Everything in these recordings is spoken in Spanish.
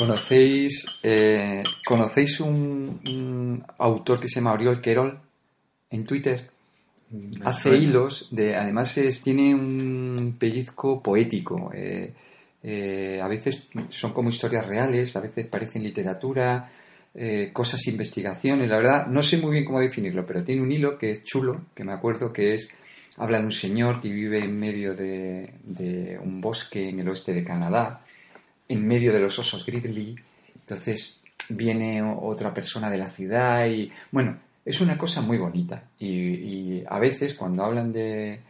¿Conocéis, eh, ¿conocéis un, un autor que se llama Oriol Querol en Twitter? Hace hilos, de, además es, tiene un pellizco poético. eh, eh, a veces son como historias reales, a veces parecen literatura, eh, cosas, investigaciones. La verdad, no sé muy bien cómo definirlo, pero tiene un hilo que es chulo, que me acuerdo que es. Habla de un señor que vive en medio de, de un bosque en el oeste de Canadá, en medio de los osos grizzly. Entonces viene otra persona de la ciudad y. Bueno, es una cosa muy bonita. Y, a veces, cuando hablan de,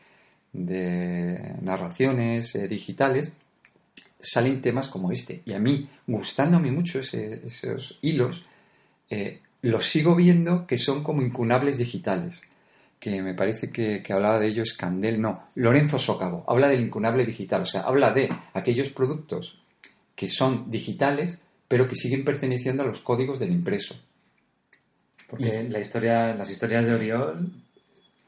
de narraciones eh, digitales, salen temas como este. Y a mí, gustándome mucho esos hilos, eh, los sigo viendo que son como incunables digitales. Que me parece que, que hablaba de ellos Candel, no, Lorenzo Sócavo, habla del incunable digital, o sea, habla de aquellos productos que son digitales, pero que siguen perteneciendo a los códigos del impreso. Porque la historia, las historias de Oriol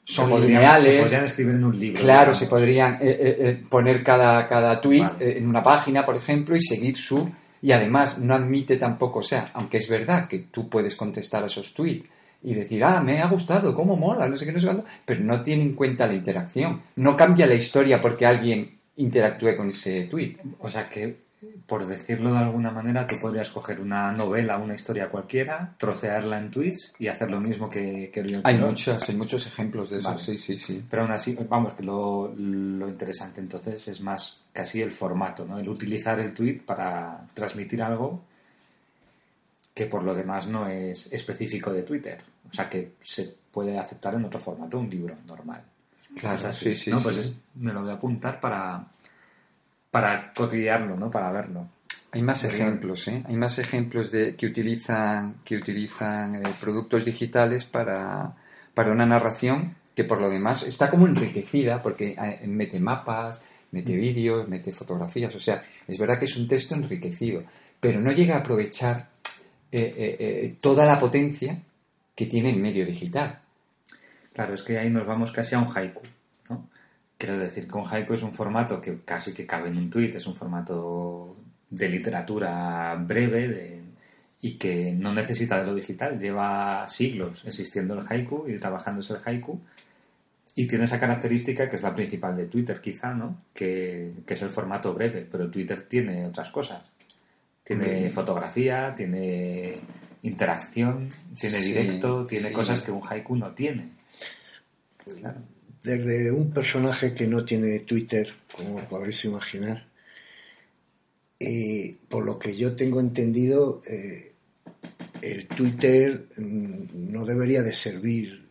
Son se podrían- lineales. Se podrían escribir en un libro. Claro, digamos. se podrían eh, eh, eh, poner cada, cada tweet Vale. en una página, por ejemplo, y seguir su... Y además no admite tampoco, o sea, aunque es verdad que tú puedes contestar a esos tweets y decir, ah, me ha gustado, cómo mola, no sé qué, no sé cuánto, pero no tiene en cuenta la interacción. No cambia la historia porque alguien interactúe con ese tweet. O sea que, por decirlo de alguna manera, tú podrías coger una novela, una historia cualquiera, trocearla en tweets y hacer lo mismo que, que Oriol Hay muchos, hay muchos ejemplos de eso, Vale. sí, sí, sí. Pero aún así, vamos, que lo, lo interesante entonces es más casi el formato, ¿no? El utilizar el tweet para transmitir algo que por lo demás no es específico de Twitter. O sea, que se puede aceptar en otro formato, un libro normal. Claro, sí, sí, ¿no? sí, Pues es- me lo voy a apuntar para, para cotidiarlo, ¿no? Para verlo. Hay más ejemplos, ¿eh? Hay más ejemplos de que utilizan que utilizan eh, productos digitales para, para una narración que por lo demás está como enriquecida porque eh, mete mapas, mete vídeos, mete fotografías, o sea, es verdad que es un texto enriquecido, pero no llega a aprovechar eh, eh, eh, toda la potencia que tiene el medio digital. Claro, es que ahí nos vamos casi a un haiku. Quiero decir que un haiku es un formato que casi que cabe en un tuit, es un formato de literatura breve de- y que no necesita de lo digital. Lleva siglos existiendo el haiku y trabajándose el haiku y tiene esa característica que es la principal de Twitter quizá, ¿no? Que, que es el formato breve, pero Twitter tiene otras cosas. Tiene Mm. fotografía, tiene interacción, tiene Sí, directo, tiene sí. cosas que un haiku no tiene. Claro. Desde un personaje que no tiene Twitter, como podréis imaginar, y por lo que yo tengo entendido, eh, el Twitter mm, no debería de servir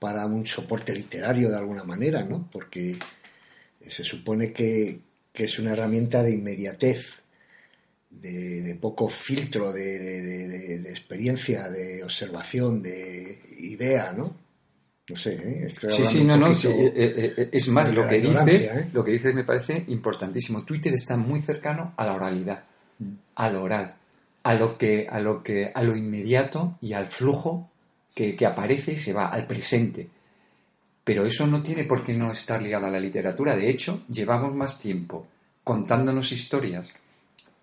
para un soporte literario de alguna manera, ¿no? Porque se supone que, es una herramienta de inmediatez, de, poco filtro, de- de experiencia, de observación, de idea, ¿no? No sé, ¿eh? Estoy Sí, sí, no, no. sí, eh, eh, es más, lo que dices, ¿eh? lo que dices me parece importantísimo. Twitter está muy cercano a la oralidad, a lo oral, a lo que, a lo que, a lo inmediato y al flujo que, que aparece y se va, al presente. Pero eso no tiene por qué no estar ligado a la literatura. De hecho, llevamos más tiempo contándonos historias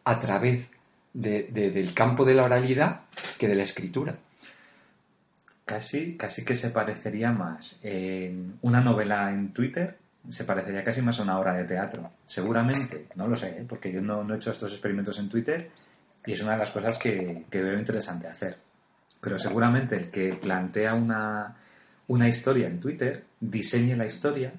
a través de- de- del campo de la oralidad que de la escritura. Casi, casi que se parecería más en una novela en Twitter, se parecería casi más a una obra de teatro. Seguramente, no lo sé, ¿eh? porque yo no, he hecho estos experimentos en Twitter y es una de las cosas que, que veo interesante hacer. Pero seguramente el que plantea una, una historia en Twitter, diseñe la historia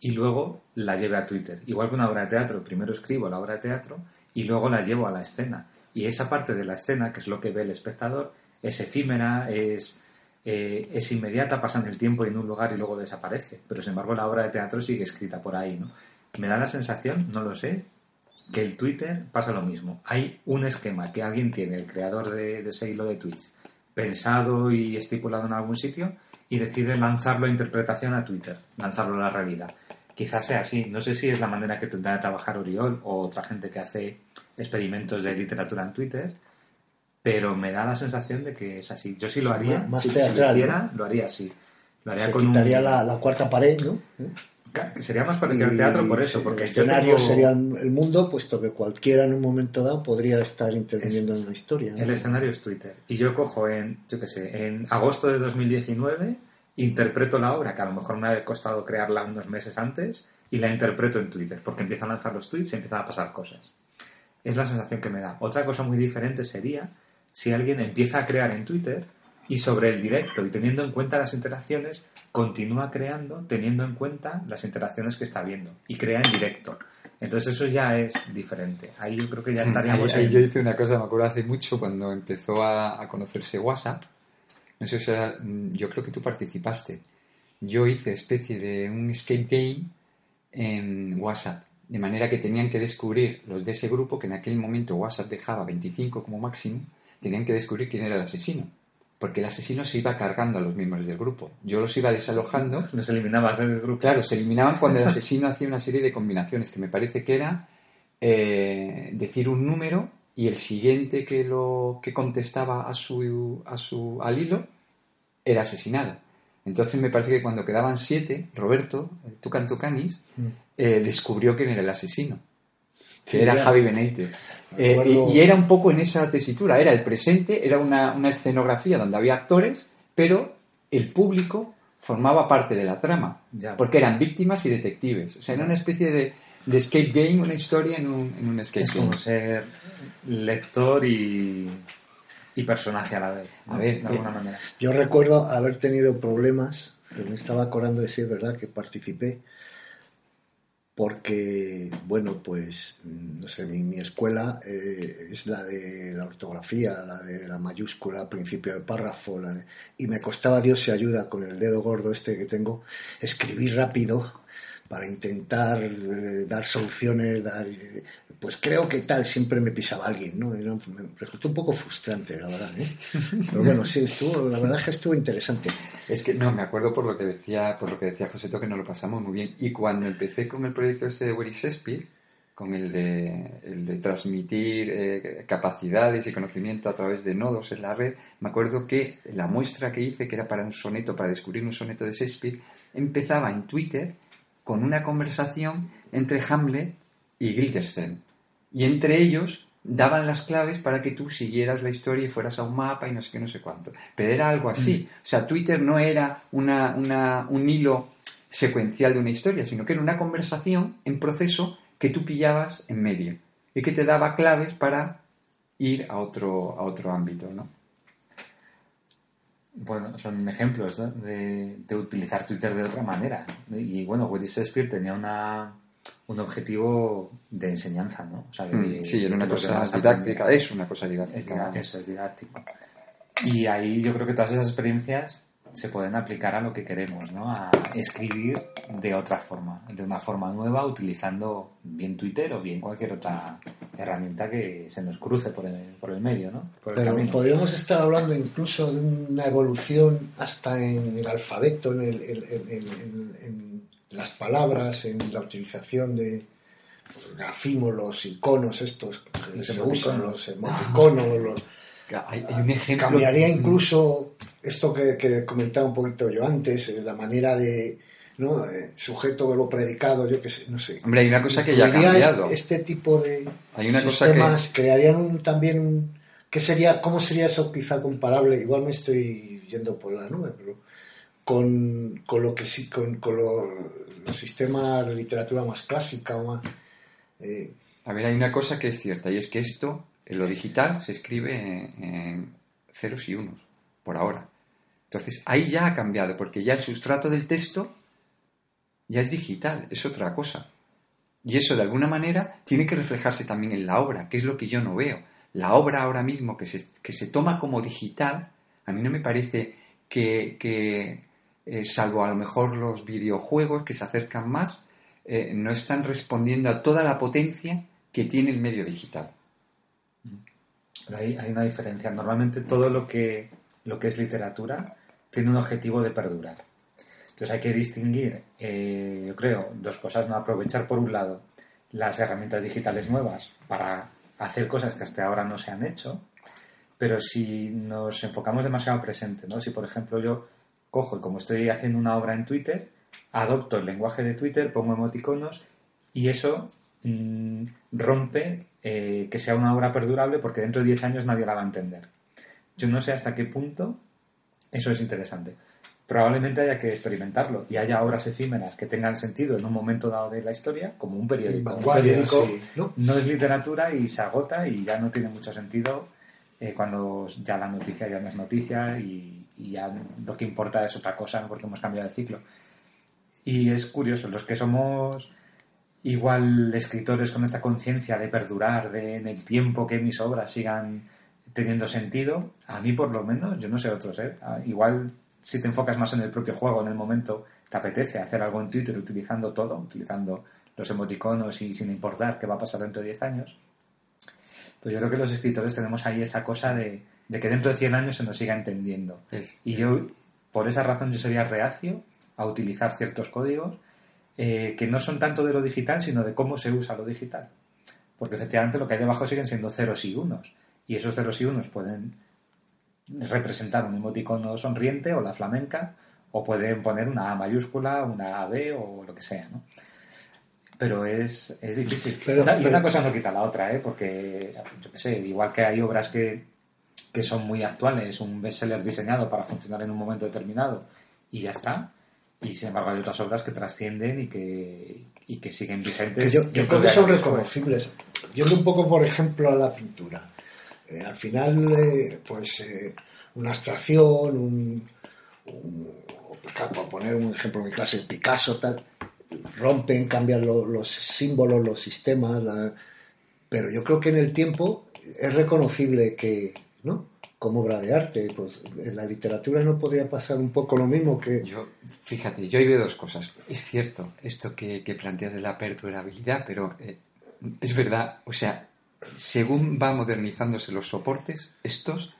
y luego la lleve a Twitter. Igual que una obra de teatro, primero escribo la obra de teatro y luego la llevo a la escena. Y esa parte de la escena, que es lo que ve el espectador, es efímera, es, eh, es inmediata, pasa en el tiempo y en un lugar y luego desaparece. Pero sin embargo la obra de teatro sigue escrita por ahí, ¿no? Me da la sensación, no lo sé, que el Twitter pasa lo mismo. Hay un esquema que alguien tiene, el creador de, de ese hilo de tweets, pensado y estipulado en algún sitio y decide lanzarlo a interpretación a Twitter, lanzarlo a la realidad. Quizás sea así. No sé si es la manera que tendrá de trabajar Oriol o otra gente que hace experimentos de literatura en Twitter, pero me da la sensación de que es así. Yo sí lo haría. Más si, si teatral, lo hiciera, lo haría así. Lo haría Se con un- quitaría la, la cuarta pared, ¿no? Ca- Sería más parecido al teatro por eso, porque el escenario tengo- sería el mundo, puesto que cualquiera en un momento dado podría estar interviniendo en una historia. ¿no? El escenario es Twitter. Y yo cojo en, yo qué sé, en agosto de 2019, interpreto la obra, que a lo mejor me ha costado crearla unos meses antes, y la interpreto en Twitter, porque empiezo a lanzar los tweets y empiezan a pasar cosas. Es la sensación que me da. Otra cosa muy diferente sería si alguien empieza a crear en Twitter y sobre el directo y teniendo en cuenta las interacciones, continúa creando teniendo en cuenta las interacciones que está viendo y crea en directo. Entonces eso ya es diferente. Ahí yo creo que ya estaríamos Ahí- ahí en- yo hice una cosa, me acuerdo hace mucho, cuando empezó a, a conocerse WhatsApp. No sé, o sea, mm, yo creo que tú participaste. Yo hice especie de un escape game en WhatsApp. De manera que tenían que descubrir los de ese grupo, que en aquel momento WhatsApp dejaba 25 como máximo, tenían que descubrir quién era el asesino. Porque el asesino se iba cargando a los miembros del grupo. Yo los iba desalojando Nos eliminabas del grupo. Claro, se eliminaban cuando el asesino hacía una serie de combinaciones, que me parece que era eh, decir un número y el siguiente que lo que contestaba a su, a su al hilo era asesinado. Entonces me parece que cuando quedaban siete, Roberto, el Tucan Tucanis, eh, descubrió quién era el asesino, que Sí, era ya. Javi Benítez. Me Eh, acuerdo- y, y era un poco en esa tesitura, era el presente, era una, una escenografía donde había actores, pero el público formaba parte de la trama, Ya. porque eran víctimas y detectives. O sea, era una especie de, de escape game, una historia en un, en un escape Es game. como ser lector y, y personaje a la vez. ¿no? A ver, de alguna eh, manera. Yo recuerdo haber tenido problemas, que me estaba acordando de si es verdad que participé, porque, bueno, pues, no sé, mi, mi escuela eh, es la de la ortografía, la de la mayúscula, principio de párrafo, la de- y me costaba Dios se ayuda con el dedo gordo este que tengo, escribir rápido para intentar eh, dar soluciones, dar, pues creo que tal, siempre me pisaba alguien, ¿no? Me resultó un poco frustrante, la verdad, ¿eh? Pero bueno, sí, estuvo, la verdad es que estuvo interesante. Es que no, me acuerdo por lo que decía, por lo que decía José que nos lo pasamos muy bien. Y cuando empecé con el proyecto este de Willy Shakespeare, con el de, el de transmitir eh, capacidades y conocimiento a través de nodos en la red, me acuerdo que la muestra que hice, que era para un soneto, para descubrir un soneto de Shakespeare, empezaba en Twitter con una conversación entre Hamlet y Guildenstern. Y entre ellos daban las claves para que tú siguieras la historia y fueras a un mapa y no sé qué, no sé cuánto. Pero era algo así. O sea, Twitter no era una, una- un hilo secuencial de una historia, sino que era una conversación en proceso que tú pillabas en medio y que te daba claves para ir a otro, a otro ámbito, ¿no? Bueno, son ejemplos ¿no? de, de utilizar Twitter de otra manera. Y bueno, Willy Shakespeare tenía una, un objetivo de enseñanza, ¿no? O sea, de- Mm, Sí, era una cosa didáctica, es una cosa Es didáctica. didáctico, eso es didáctico. Y ahí yo creo que todas esas experiencias se pueden aplicar a lo que queremos, ¿no? A escribir de otra forma, de una forma nueva, utilizando bien Twitter o bien cualquier otra herramienta que se nos cruce por el, por el medio, ¿no? Por el Pero camino. podríamos estar hablando incluso de una evolución hasta en el alfabeto, en, el- en- en- en- en las palabras, en la utilización de los grafismos, los iconos estos que Los se usan, los emoticonos, los- Hay, hay un ejemplo. cambiaría incluso esto que, que comentaba un poquito yo antes, eh, la manera de ¿no? Eh, sujeto verbo predicado, yo qué sé, no sé. Hombre, hay una cosa que ya ha cambiado. Este, este tipo de Hay una cosa sistemas crearían un- también un, ¿qué sería, cómo sería eso quizá comparable? Igual me estoy yendo por la nube, pero con, con lo que sí, con, con lo- los sistemas de literatura más clásica o más eh, A ver, hay una cosa que es cierta y es que esto, lo digital, se escribe en, en ceros y unos, por ahora. Entonces, ahí ya ha cambiado, porque ya el sustrato del texto ya es digital, es otra cosa. Y eso, de alguna manera, tiene que reflejarse también en la obra, que es lo que yo no veo. La obra ahora mismo que se, que se toma como digital, a mí no me parece que, que, eh, salvo a lo mejor los videojuegos que se acercan más, eh, no están respondiendo a toda la potencia que tiene el medio digital. Hay una diferencia. Normalmente todo lo que, lo que es literatura tiene un objetivo de perdurar. Entonces hay que distinguir, eh, yo creo, dos cosas. ¿no? Aprovechar, por un lado, las herramientas digitales nuevas para hacer cosas que hasta ahora no se han hecho. Pero si nos enfocamos demasiado presente, ¿no? si por ejemplo yo cojo y como estoy haciendo una obra en Twitter, adopto el lenguaje de Twitter, pongo emoticonos y eso mm, rompe eh, que sea una obra perdurable porque dentro de 10 años nadie la va a entender. Yo no sé hasta qué punto eso es interesante. Probablemente haya que experimentarlo y haya obras efímeras que tengan sentido en un momento dado de la historia, como un periódico. Un periódico sí, ¿no? no es literatura y se agota y ya no tiene mucho sentido eh, cuando ya la noticia ya no es noticia y, y ya lo que importa es otra cosa porque hemos cambiado de ciclo. Y es curioso, los que somos igual escritores con esta conciencia de perdurar, de en el tiempo que mis obras sigan teniendo sentido, a mí por lo menos, yo no sé otros, ¿eh? Ah, igual si te enfocas más en el propio juego, en el momento, te apetece hacer algo en Twitter utilizando todo, utilizando los emoticonos y sin importar qué va a pasar dentro de 10 años. Pues yo creo que los escritores tenemos ahí esa cosa de, de que dentro de 100 años se nos siga entendiendo. Y yo, por esa razón, yo sería reacio a utilizar ciertos códigos eh, que no son tanto de lo digital, sino de cómo se usa lo digital. Porque efectivamente lo que hay debajo siguen siendo ceros y unos. Y esos ceros y unos pueden representar un emoticono sonriente o la flamenca, o pueden poner una A mayúscula, una AB o lo que sea, ¿no? Pero es, es difícil. Pero- Una- y una cosa no quita la otra, ¿eh? Porque, yo qué sé, igual que hay obras que, que son muy actuales, un bestseller diseñado para funcionar en un momento determinado y ya está. Y sin embargo hay otras obras que trascienden y que, y que siguen vigentes. Que yo, creo que son reconocibles. Yendo un poco, por ejemplo, a la pintura. Eh, al final, eh, pues eh, una abstracción, un, un- por poner un ejemplo en mi clase, Picasso, tal, rompen, cambian lo- los símbolos, los sistemas, la- pero yo creo que en el tiempo es reconocible que, ¿no? Como obra de arte, pues en la literatura no podría pasar un poco lo mismo que... Yo, fíjate, yo ahí veo dos cosas. Es cierto esto que, planteas de la perdurabilidad, pero eh, es verdad, o sea, según va modernizándose los soportes, estos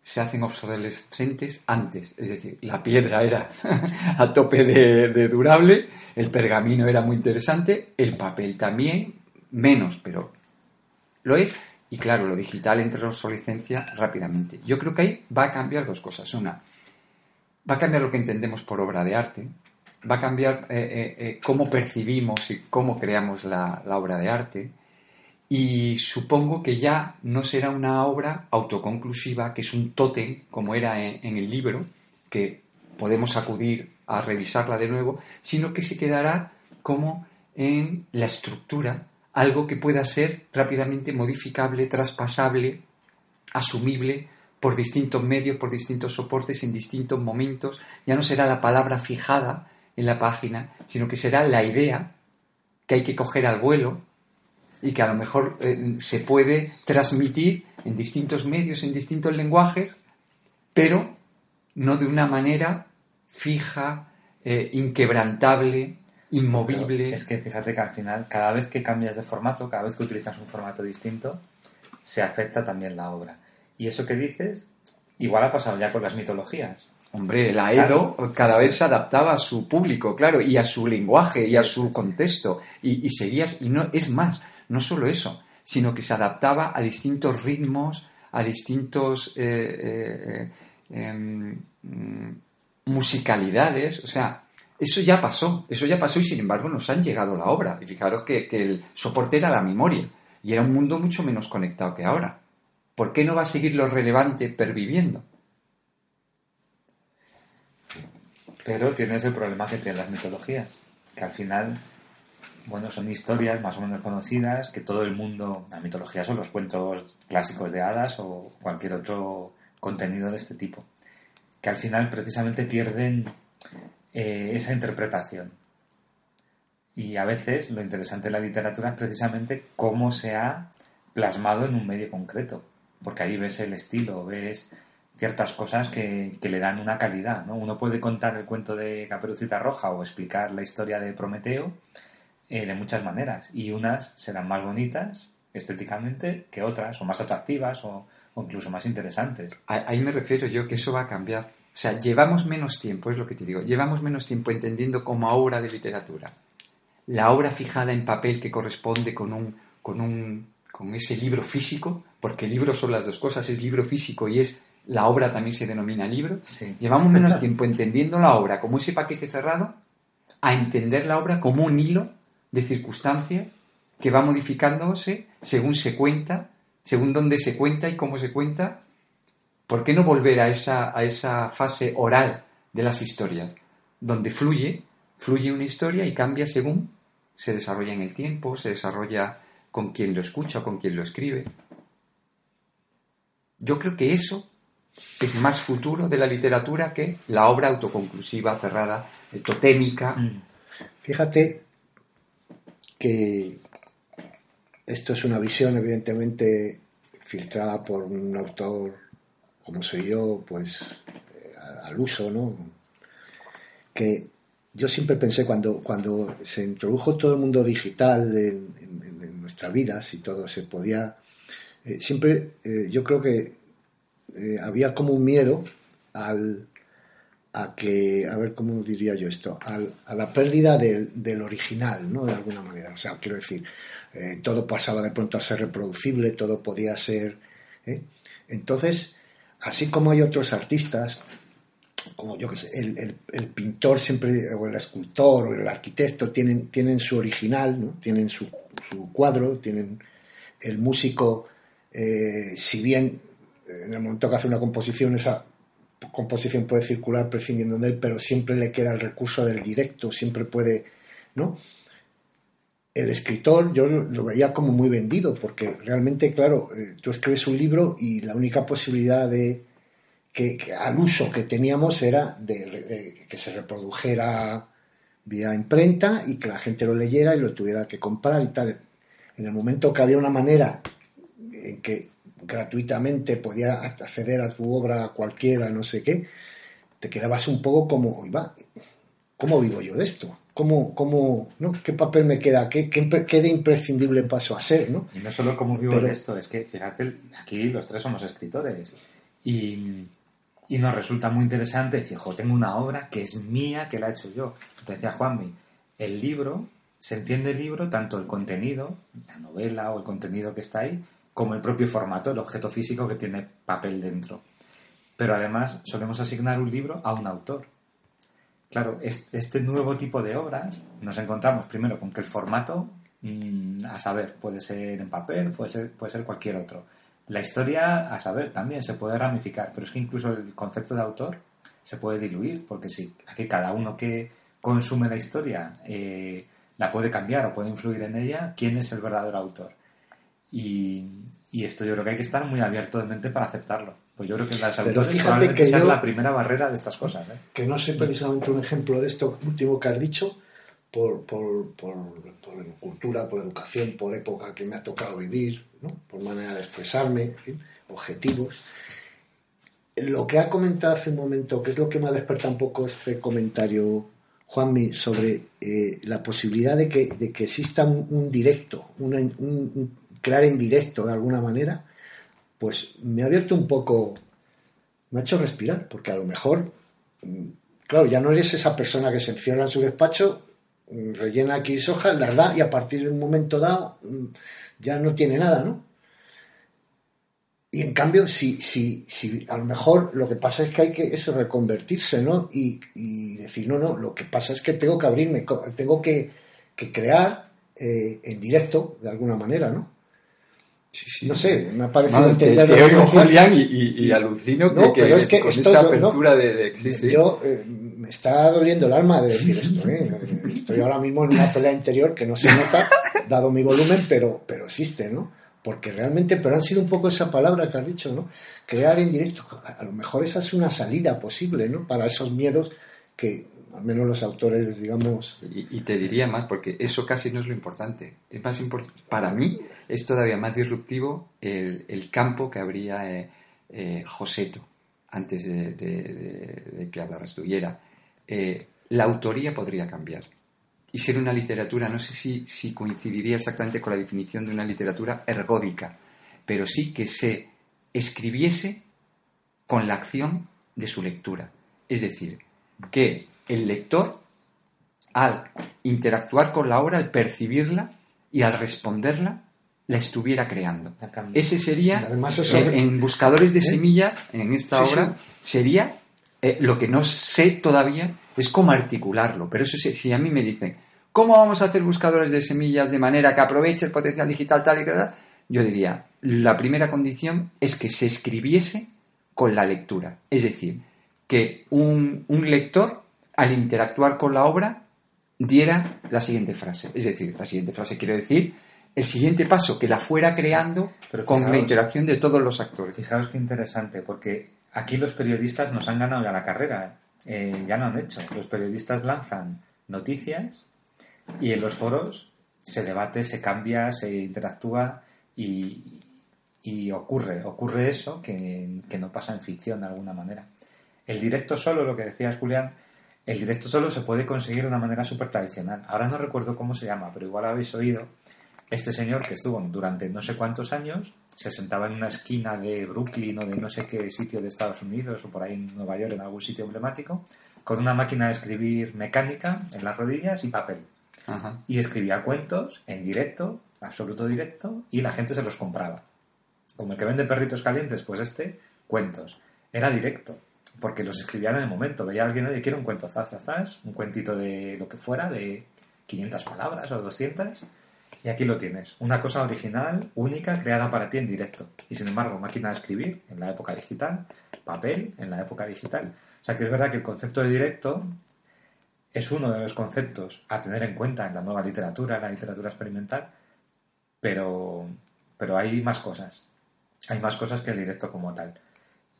se hacen obsolescentes antes. Es decir, la piedra era a tope de durable, el pergamino era muy interesante, el papel también, menos, pero lo es. Y claro, lo digital entra en obsolescencia rápidamente. Yo creo que ahí va a cambiar dos cosas. Una, va a cambiar lo que entendemos por obra de arte, va a cambiar eh, eh, eh, cómo percibimos y cómo creamos la, obra de arte. Y supongo que ya no será una obra autoconclusiva, que es un tótem, como era en el libro, que podemos acudir a revisarla de nuevo, sino que se quedará como en la estructura, algo que pueda ser rápidamente modificable, traspasable, asumible por distintos medios, por distintos soportes, en distintos momentos. Ya no será la palabra fijada en la página, sino que será la idea que hay que coger al vuelo y que a lo mejor eh, se puede transmitir en distintos medios, en distintos lenguajes, pero no de una manera fija, eh, inquebrantable, inmovible. Pero Es que fíjate que al final, cada vez que cambias de formato, cada vez que utilizas un formato distinto, se afecta también la obra. Y eso que dices, igual ha pasado ya con las mitologías. Hombre, la Claro. Edo cada vez se adaptaba a su público, claro, y a su lenguaje y a su contexto. Y, y seguías, y no, es más, no solo eso, sino que se adaptaba a distintos ritmos, a distintos eh, eh, eh, em, mm, musicalidades, o sea, eso ya pasó, eso ya pasó y sin embargo nos han llegado la obra. Y fijaros que, que el soporte era la memoria y era un mundo mucho menos conectado que ahora. ¿Por qué no va a seguir lo relevante perviviendo? Pero tienes el problema que tienen las mitologías, que al final, bueno, son historias más o menos conocidas, que todo el mundo, la mitología son los cuentos clásicos de hadas o cualquier otro contenido de este tipo, que al final precisamente pierden eh, esa interpretación. Y a veces lo interesante de la literatura es precisamente cómo se ha plasmado en un medio concreto, porque ahí ves el estilo, ves ciertas cosas que, que le dan una calidad. ¿no? Uno puede contar el cuento de Caperucita Roja o explicar la historia de Prometeo eh, de muchas maneras, y unas serán más bonitas estéticamente que otras, o más atractivas, o, incluso más interesantes. Ahí me refiero yo que eso va a cambiar. O sea, llevamos menos tiempo, es lo que te digo, llevamos menos tiempo entendiendo como obra de literatura la obra fijada en papel que corresponde con un, con un, con ese libro físico, porque libro son las dos cosas, es libro físico y es la obra también se denomina libro. Sí. Llevamos menos tiempo entendiendo la obra como ese paquete cerrado a entender la obra como un hilo de circunstancias que va modificándose según se cuenta, según dónde se cuenta y cómo se cuenta. ¿Por qué no volver a esa, a esa fase oral de las historias, donde fluye, fluye una historia y cambia según se desarrolla en el tiempo, se desarrolla con quien lo escucha con quien lo escribe? Yo creo que eso es más futuro de la literatura que la obra autoconclusiva, cerrada, totémica. Mm. Fíjate que esto es una visión evidentemente filtrada por un autor como soy yo, pues eh, al uso, ¿no? Que yo siempre pensé cuando, cuando se introdujo todo el mundo digital en, nuestras vidas y todo se podía, eh, siempre eh, yo creo que había como un miedo al, a que, a ver cómo diría yo esto, a la pérdida del, original, ¿no? De alguna manera. O sea, quiero decir, todo pasaba de pronto a ser reproducible, todo podía ser. Entonces, así como hay otros artistas, como yo que sé, el, pintor siempre, o el escultor, o el arquitecto, tienen, tienen su original, ¿no? Tienen su, cuadro, tienen el músico, eh, si bien en el momento que hace una composición, esa composición puede circular prescindiendo de él, pero siempre le queda el recurso del directo, siempre puede, ¿no? El escritor yo lo veía como muy vendido, porque realmente, claro, eh, tú escribes un libro y la única posibilidad de que, al uso que teníamos era de, que se reprodujera vía imprenta y que la gente lo leyera y lo tuviera que comprar y tal. En el momento que había una manera en que gratuitamente podía acceder a tu obra cualquiera, no sé qué, te quedabas un poco como, va, ¿cómo vivo yo de esto? ¿Cómo, cómo, ¿no? ¿Qué papel me queda? ¿Qué, qué, de imprescindible paso a ser? ¿no? Y no solo cómo vivo de esto, es que, fíjate, aquí los tres somos escritores y, y nos resulta muy interesante decir, jo, tengo una obra que es mía, que la he hecho yo. Decía Juanmi, el libro, se entiende el libro, tanto el contenido, la novela o el contenido que está ahí, como el propio formato, el objeto físico que tiene papel dentro. Pero además solemos asignar un libro a un autor. Claro, este nuevo tipo de obras nos encontramos primero con que el formato, mm, a saber, puede ser en papel, puede ser, puede ser cualquier otro. La historia, a saber, también se puede ramificar, pero es que incluso el concepto de autor se puede diluir, porque si aquí cada uno que consume la historia eh, la puede cambiar o puede influir en ella, ¿quién es el verdadero autor? Esto yo creo que hay que estar muy abierto de mente para aceptarlo. Pues yo creo que las autores probablemente sea la primera barrera de estas cosas. ¿eh? Que no soy precisamente un ejemplo de esto último que has dicho, por, por, por, cultura, por educación, por época que me ha tocado vivir, ¿no? por manera de expresarme, objetivos. Lo que ha comentado hace un momento, que es lo que me ha despertado un poco este comentario, Juanmi, sobre eh, la posibilidad de que, de que exista un, directo, un, un, crear en directo de alguna manera, pues me ha abierto un poco, me ha hecho respirar, porque a lo mejor, mm, claro, ya no eres esa persona que se encierra en su despacho, mm, rellena aquí hojas, la verdad, y a partir de un momento dado mm, ya no tiene nada, ¿no? Y en cambio, si, si, si a lo mejor lo que pasa es que hay que eso, reconvertirse, ¿no? Y, decir, no, no, lo que pasa es que tengo que abrirme, tengo que, crear eh, en directo, de alguna manera, ¿no? No sé, me ha parecido entender. Te, oigo, Julián, y, alucino que, pero es que con esa apertura de, Yo eh, me está doliendo el alma de decir esto. ¿eh? Estoy ahora mismo en una pelea interior que no se nota, dado mi volumen, pero, pero existe, ¿no? Porque realmente, pero han sido un poco esa palabra que has dicho, ¿no? Crear en directo. A lo mejor esa es una salida posible, ¿no? Para esos miedos que al menos los autores, digamos. Y, te diría más, porque eso casi no es lo importante. Es más para mí es todavía más disruptivo el, campo que habría eh, eh, Joseto antes de, que hablaras tú. Y era, eh, la autoría podría cambiar. Y ser una literatura, no sé si, si coincidiría exactamente con la definición de una literatura ergódica, pero sí que se escribiese con la acción de su lectura. Es decir, que el lector, al interactuar con la obra, al percibirla y al responderla, la estuviera creando. Ese sería, en, Buscadores de Semillas, en esta obra, sería eh, lo que no sé todavía es como articularlo. Pero eso sí, si a mí me dicen, ¿cómo vamos a hacer buscadores de semillas de manera que aproveche el potencial digital tal y tal? Yo diría, la primera condición es que se escribiese con la lectura. Es decir, que un, un lector, al interactuar con la obra, diera la siguiente frase. Es decir, la siguiente frase quiero decir el siguiente paso, que la fuera creando con la interacción de todos los actores. Fijaos qué interesante, porque aquí los periodistas nos han ganado ya la carrera, eh, ya lo han hecho. Los periodistas lanzan noticias y en los foros se debate, se cambia, se interactúa y, ocurre, ocurre eso que, que no pasa en ficción de alguna manera. El directo solo, lo que decías Julián, el directo solo se puede conseguir de una manera súper tradicional. Ahora no recuerdo cómo se llama, pero igual habéis oído este señor que estuvo durante no sé cuántos años, se sentaba en una esquina de Brooklyn o de no sé qué sitio de Estados Unidos o por ahí en Nueva York, en algún sitio emblemático, con una máquina de escribir mecánica en las rodillas y papel. Y escribía cuentos en directo, absoluto directo, y la gente se los compraba. Como el que vende perritos calientes, pues este, cuentos. Era directo, porque los escribían en el momento. Veía a alguien, oye, quiero un cuento, zas, zas, un cuentito de lo que fuera, de 500 palabras o 200 y aquí lo tienes, una cosa original, única, creada para ti en directo. Y sin embargo, máquina de escribir en la época digital, papel en la época digital. O sea que es verdad que el concepto de directo es uno de los conceptos a tener en cuenta en la nueva literatura, en la literatura experimental, pero, pero hay más cosas. Hay más cosas que el directo como tal.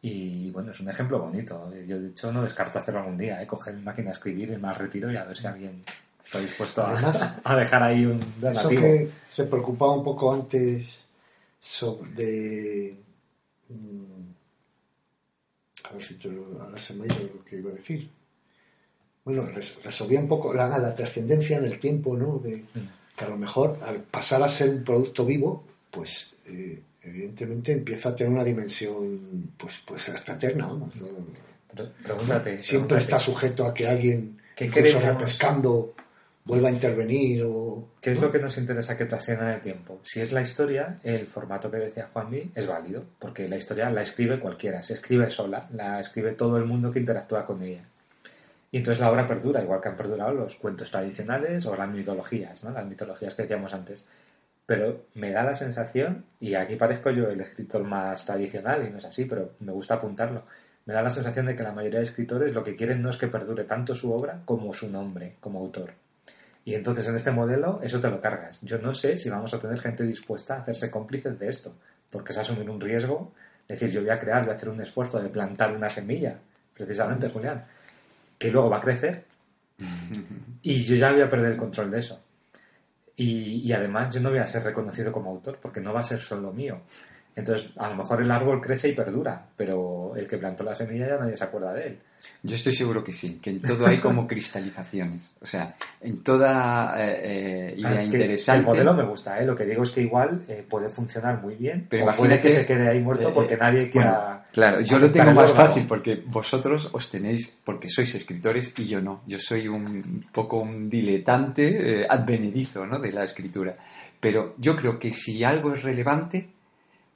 Y bueno, es un ejemplo bonito. Yo de hecho no descarto hacerlo algún día, ¿eh? coger máquina de escribir y más retiro y a ver si alguien está dispuesto a, dejar ahí un Eso que se preocupaba un poco antes sobre mm, a ver si ahora se me ha ido lo que iba a decir. Bueno, resolvía un poco la, la trascendencia en el tiempo, ¿no? De, mm. que a lo mejor al pasar a ser un producto vivo, pues eh, evidentemente empieza a tener una dimensión, pues, pues hasta eterna, vamos. pregúntate, Siempre está sujeto a que alguien, incluso repescando vuelva a intervenir o... ¿Qué es lo que nos interesa que trascienda en el tiempo? Si es la historia, el formato que decía Juanmi es válido, porque la historia la escribe cualquiera, se escribe sola, la escribe todo el mundo que interactúa con ella. Y entonces la obra perdura, igual que han perdurado los cuentos tradicionales o las mitologías, ¿no? Las mitologías que decíamos antes. Pero me da la sensación, y aquí parezco yo el escritor más tradicional, y no es así, pero me gusta apuntarlo, me da la sensación de que la mayoría de escritores lo que quieren no es que perdure tanto su obra como su nombre como autor. Y entonces en este modelo eso te lo cargas. Yo no sé si vamos a tener gente dispuesta a hacerse cómplices de esto, porque es asumir un riesgo, es decir, yo voy a crear, voy a hacer un esfuerzo de plantar una semilla, precisamente, Julián, que luego va a crecer y yo ya voy a perder el control de eso. Y, y, además yo no voy a ser reconocido como autor, porque no va a ser solo mío. Entonces, a lo mejor el árbol crece y perdura, pero el que plantó la semilla ya nadie se acuerda de él. Yo estoy seguro que sí, que en todo hay como cristalizaciones. O sea, en toda eh, eh idea interesante. El modelo me gusta, ¿eh? lo que digo es que igual eh, puede funcionar muy bien, pero o puede que se quede ahí muerto porque nadie quiera. claro, yo lo tengo más fácil porque vosotros os tenéis, porque sois escritores y yo no. Yo soy un poco un diletante advenedizo ¿no? de la escritura. Pero yo creo que si algo es relevante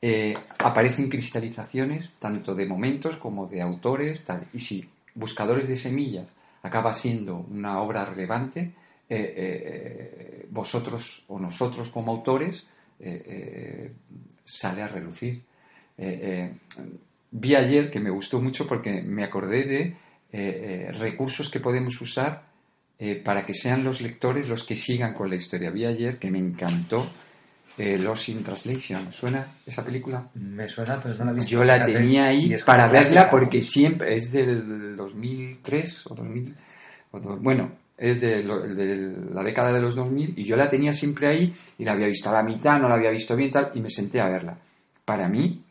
eh, aparecen cristalizaciones tanto de momentos como de autores, tal. Y si Buscadores de Semillas acaba siendo una obra relevante, eh, eh, vosotros o nosotros como autores sale a relucir. vi ayer que me gustó mucho porque me acordé de recursos que podemos usar para que sean los lectores los que sigan con la historia. Vi ayer que me encantó eh, Lost in Translation. ¿Suena esa película? Me suena, pero no la he visto. Yo la tenía ahí para verla porque siempre es del 2003 o 2000. bueno, es de, la década de los 2000 y yo la tenía siempre ahí y la había visto a la mitad, no la había visto bien tal y me senté a verla. Para mí,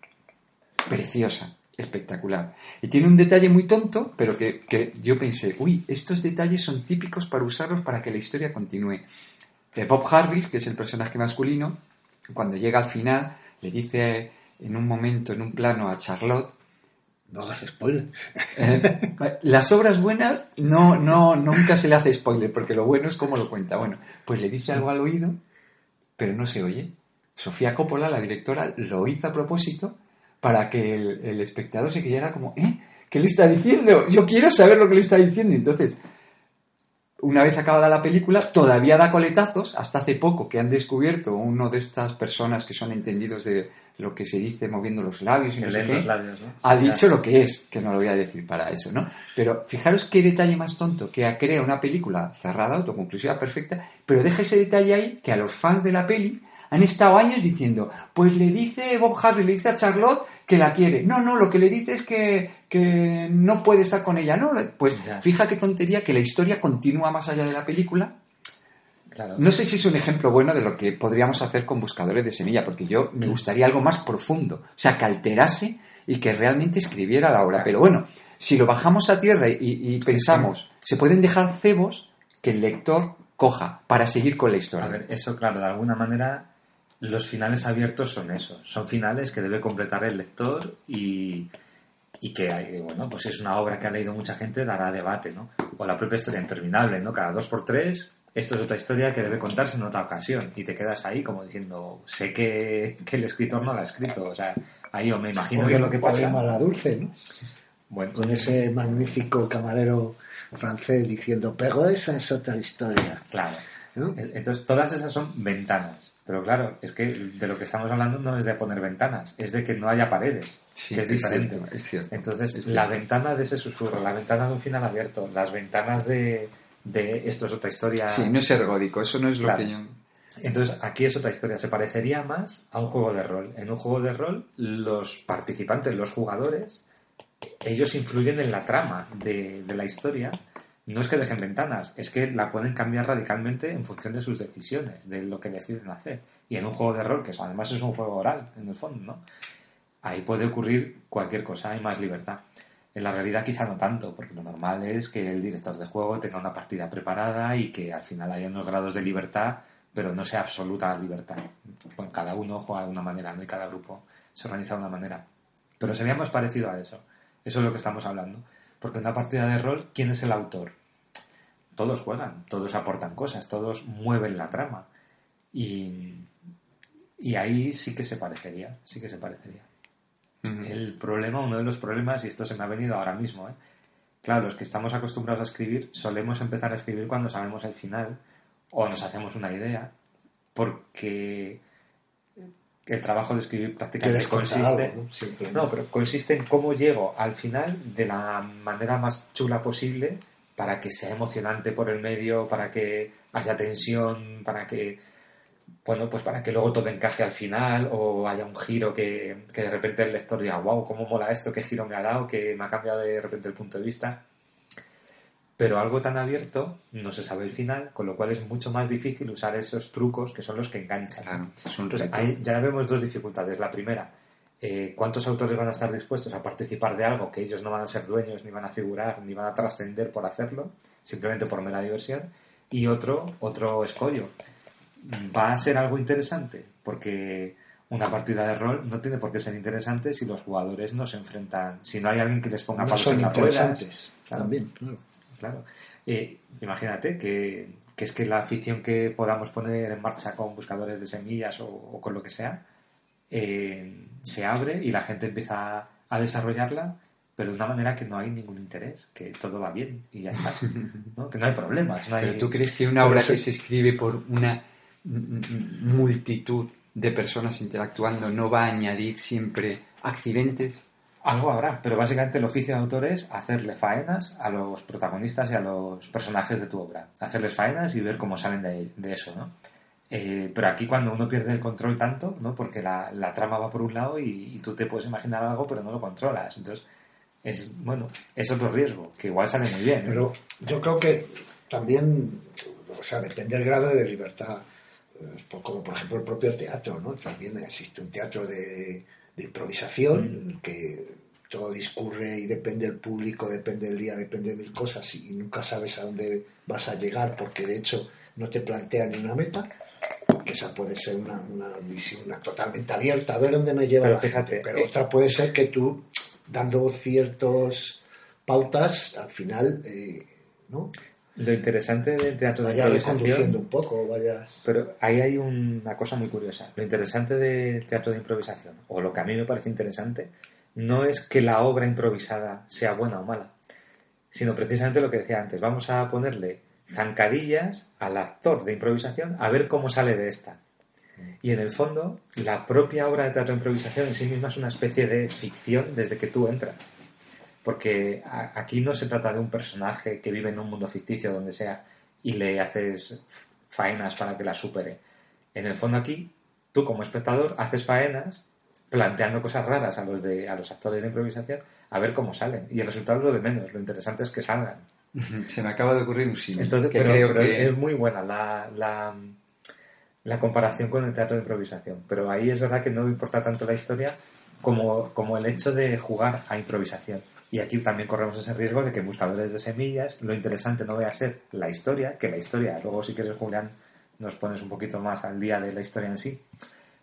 preciosa, espectacular. Y tiene un detalle muy tonto, pero que, que yo pensé, uy, estos detalles son típicos para usarlos para que la historia continúe. Eh, Bob Harris, que es el personaje masculino, cuando llega al final, le dice en un momento, en un plano a Charlotte, no hagas spoiler. Eh, las obras buenas no, no, nunca se le hace spoiler, porque lo bueno es cómo lo cuenta. Bueno, pues le dice algo al oído, pero no se oye. Sofía Coppola, la directora, lo hizo a propósito para que el, espectador se quedara como, ¿eh? ¿Qué le está diciendo? Yo quiero saber lo que le está diciendo. Entonces, una vez acabada la película, todavía da coletazos, hasta hace poco que han descubierto uno de estas personas que son entendidos de lo que se dice moviendo los labios y no sé qué, labios, ¿no? ha dicho lo que es, que no lo voy a decir para eso, ¿no? Pero fijaros qué detalle más tonto, que crea una película cerrada, autoconclusiva, perfecta, pero deja ese detalle ahí que a los fans de la peli han estado años diciendo, pues le dice Bob Harry, le dice a Charlotte que la quiere. No, no, lo que le dice es que, que no puede estar con ella, ¿no? Pues Ya. fija qué tontería que la historia continúa más allá de la película. Claro. No sé si es un ejemplo bueno de lo que podríamos hacer con buscadores de semilla, porque yo me gustaría algo más profundo, o sea, que alterase y que realmente escribiera la obra. Claro. Pero bueno, si lo bajamos a tierra y, y pensamos, se pueden dejar cebos que el lector coja para seguir con la historia. A ver, eso, claro, de alguna manera los finales abiertos son eso. Son finales que debe completar el lector y, y que, bueno, pues es una obra que ha leído mucha gente, dará debate, ¿no? O la propia historia interminable, ¿no? Cada dos por tres, esto es otra historia que debe contarse en otra ocasión. Y te quedas ahí como diciendo, sé que, que el escritor no la ha escrito. O sea, ahí o me imagino yo lo que pasa. Dulce, ¿no? Bueno, Con ese magnífico camarero francés diciendo, pero esa es otra historia. claro. ¿no? Entonces, todas esas son ventanas. Pero claro, es que de lo que estamos hablando no es de poner ventanas, es de que no haya paredes, Sí, que es, diferente. cierto, es cierto. Entonces, Es la ventana de ese susurro, la ventana de un final abierto, las ventanas de, de esto es otra historia. Sí, no es ergódico, eso no es lo Claro. que yo... Entonces, aquí es otra historia. Se parecería más a un juego de rol. En un juego de rol, los participantes, los jugadores, ellos influyen en la trama de, de la historia. No es que dejen ventanas, es que la pueden cambiar radicalmente en función de sus decisiones, de lo que deciden hacer. Y en un juego de rol, que además es un juego oral, en el fondo, ¿no? Ahí puede ocurrir cualquier cosa, hay más libertad. En la realidad quizá no tanto, porque lo normal es que el director de juego tenga una partida preparada y que al final haya unos grados de libertad, pero no sea absoluta libertad. Bueno, cada uno juega de una manera, ¿no? Y cada grupo se organiza de una manera. Pero sería más parecido a eso. Eso es lo que estamos hablando. Porque en una partida de rol, ¿quién es el autor? Todos juegan, todos aportan cosas, todos mueven la trama. Y, y ahí sí que se parecería, sí que se parecería. El problema, uno de los problemas, y esto se me ha venido ahora mismo, ¿eh? claro, los que estamos acostumbrados a escribir, solemos empezar a escribir cuando sabemos el final o nos hacemos una idea, porque el trabajo de escribir prácticamente consiste... algo, ¿no? Siempre. No, pero consiste en cómo llego al final de la manera más chula posible para que sea emocionante por el medio, para que haya tensión, para que bueno, pues para que luego todo encaje al final o haya un giro que, que de repente el lector diga, wow, cómo mola esto, qué giro me ha dado, que me ha cambiado de repente el punto de vista. Pero algo tan abierto no se sabe el final, con lo cual es mucho más difícil usar esos trucos que son los que enganchan. Claro, Entonces, ya vemos dos dificultades. La primera, eh, ¿cuántos autores van a estar dispuestos a participar de algo que ellos no van a ser dueños, ni van a figurar, ni van a trascender por hacerlo, simplemente por mera diversión? Y otro, otro escollo, va a ser algo interesante, porque una partida de rol no tiene por qué ser interesante si los jugadores no se enfrentan, si no hay alguien que les ponga No palos en las ruedas. Claro. también. claro. Claro. Eh, imagínate que, que es que la afición que podamos poner en marcha con buscadores de semillas o, o con lo que sea, eh, se abre y la gente empieza a desarrollarla, pero de una manera que no hay ningún interés, que todo va bien y ya está. ¿no? Que no hay problemas. No hay... Pero tú crees que una obra que se escribe por una multitud de personas interactuando no va a añadir siempre accidentes? Algo habrá, pero básicamente el oficio de autor es hacerle faenas a los protagonistas y a los personajes de tu obra. Hacerles faenas y ver cómo salen de, eso, ¿no? Eh, pero aquí cuando uno pierde el control tanto, ¿no? Porque la, trama va por un lado y, tú te puedes imaginar algo pero no lo controlas. Entonces, es, bueno, es otro riesgo, que igual sale muy bien. ¿eh? Pero yo creo que también, o sea, depende del grado de libertad. Como por ejemplo el propio teatro, ¿no? También existe un teatro de, de improvisación en el que todo discurre y depende del público, depende del día, depende de mil cosas y nunca sabes a dónde vas a llegar porque de hecho no te plantean ni una meta, que esa puede ser una, una visión una totalmente abierta, a ver dónde me lleva Pero la fíjate, gente. Pero eh, otra puede ser que tú, dando ciertos pautas, al final, eh, ¿no? Lo interesante del teatro de improvisación... un poco, vayas... Pero ahí hay una cosa muy curiosa. Lo interesante del teatro de improvisación, o lo que a mí me parece interesante, no es que la obra improvisada sea buena o mala, sino precisamente lo que decía antes. Vamos a ponerle zancadillas al actor de improvisación a ver cómo sale de esta. Y en el fondo, la propia obra de teatro de improvisación en sí misma es una especie de ficción desde que tú entras. Porque aquí no se trata de un personaje que vive en un mundo ficticio donde sea y le haces faenas para que la supere. En el fondo aquí, tú como espectador haces faenas planteando cosas raras a los, de, a los actores de improvisación a ver cómo salen. Y el resultado es lo de menos, lo interesante es que salgan. Se me acaba de ocurrir un sí. Entonces, que creo que... es muy buena la, la, la, comparación con el teatro de improvisación. Pero ahí es verdad que no importa tanto la historia como, como el hecho de jugar a improvisación. Y aquí también corremos ese riesgo de que buscadores de semillas lo interesante no vaya a ser la historia, que la historia, luego si quieres Julián nos pones un poquito más al día de la historia en sí,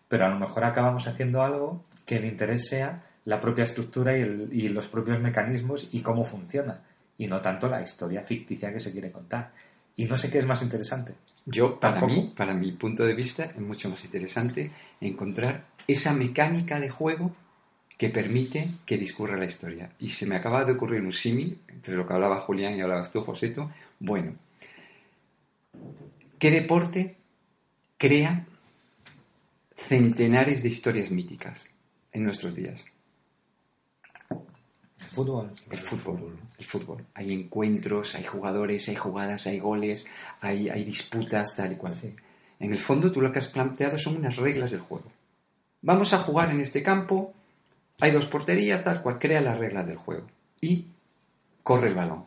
pero a lo mejor acabamos haciendo algo que el interés sea la propia estructura y, los propios mecanismos y cómo funciona, y no tanto la historia ficticia que se quiere contar. Y no sé qué es más interesante. Yo, para mí, para mi punto de vista, es mucho más interesante encontrar esa mecánica de juego que permite que discurra la historia. Y se me acaba de ocurrir un símil entre lo que hablaba Julián y hablabas tú, Joseto. Bueno, ¿qué deporte crea centenares de historias míticas en nuestros días. El fútbol. El fútbol. El fútbol. Hay encuentros, hay jugadores, hay jugadas, hay goles, hay, hay disputas, tal y cual. En el fondo, tú lo que has planteado son unas reglas del juego. Vamos a jugar en este campo, hay dos porterías, tal cual, crea las reglas del juego. Y corre el balón.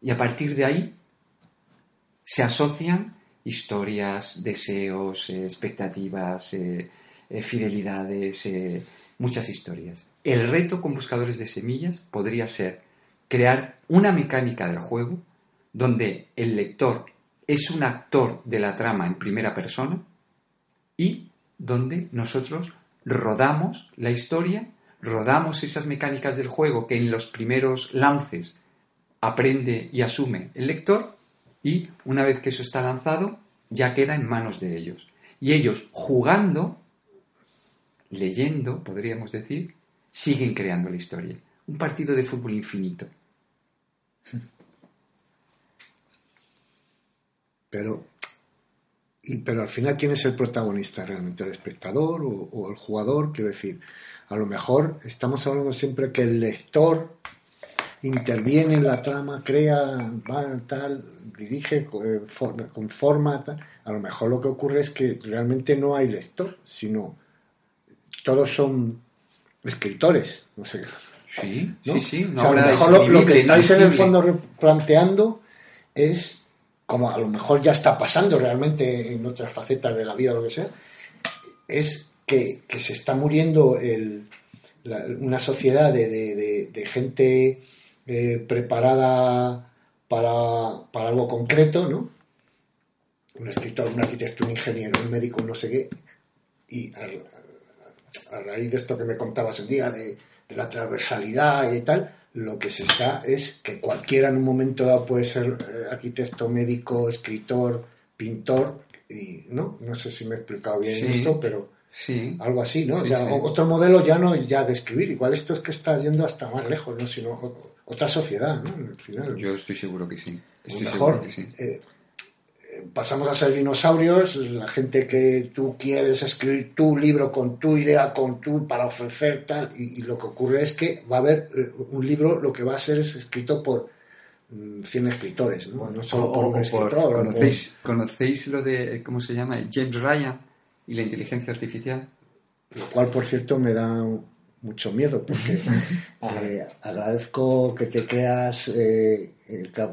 Y a partir de ahí se asocian historias, deseos, eh, expectativas, eh, eh, fidelidades, muchas historias. El reto con buscadores de semillas podría ser crear una mecánica del juego donde el lector es un actor de la trama en primera persona y donde nosotros rodamos la historia, rodamos esas mecánicas del juego que en los primeros lances aprende y asume el lector y una vez que eso está lanzado, ya queda en manos de ellos. Y ellos, jugando, leyendo, podríamos decir, siguen creando la historia. Un partido de fútbol infinito. Pero, y, pero al final, ¿quién es el protagonista realmente? ¿El espectador o, o el jugador? Quiero decir, a lo mejor estamos hablando siempre que el lector interviene en la trama, crea, va, tal, dirige, eh, conforma, tal. A lo mejor lo que ocurre es que realmente no hay lector, sino todos son escritores, no sé. Sí, sí, sí. a lo mejor lo, que estáis en el fondo planteando es, como a lo mejor ya está pasando realmente en otras facetas de la vida o lo que sea, es que, se está muriendo el, una sociedad de, de gente eh, preparada para, para, algo concreto, ¿no? Un escritor, un arquitecto, un ingeniero, un médico, no sé qué. Y a, raíz de esto que me contabas un día, de, la transversalidad y tal, lo que se está es que cualquiera en un momento dado puede ser eh, arquitecto, médico, escritor, pintor, y no, no sé si me he explicado bien esto, pero Sí. Algo así, ¿no? otro modelo ya no ya de escribir. Igual esto es que está yendo hasta más lejos, ¿no? Sino otra sociedad, ¿no? Al final. Yo estoy seguro que sí. Estoy mejor, que sí. Eh, pasamos a ser dinosaurios, la gente que tú quieres escribir tu libro con tu idea, con tu para ofrecer tal, y, lo que ocurre es que va a haber eh, un libro, lo que va a ser es escrito por 100 mm, escritores, ¿no? no solo por un escritor. ¿conocéis, ¿Conocéis lo de, ¿cómo se llama? James Ryan y la inteligencia artificial. Lo cual, por cierto, me da mucho miedo, porque eh, agradezco que te creas, eh,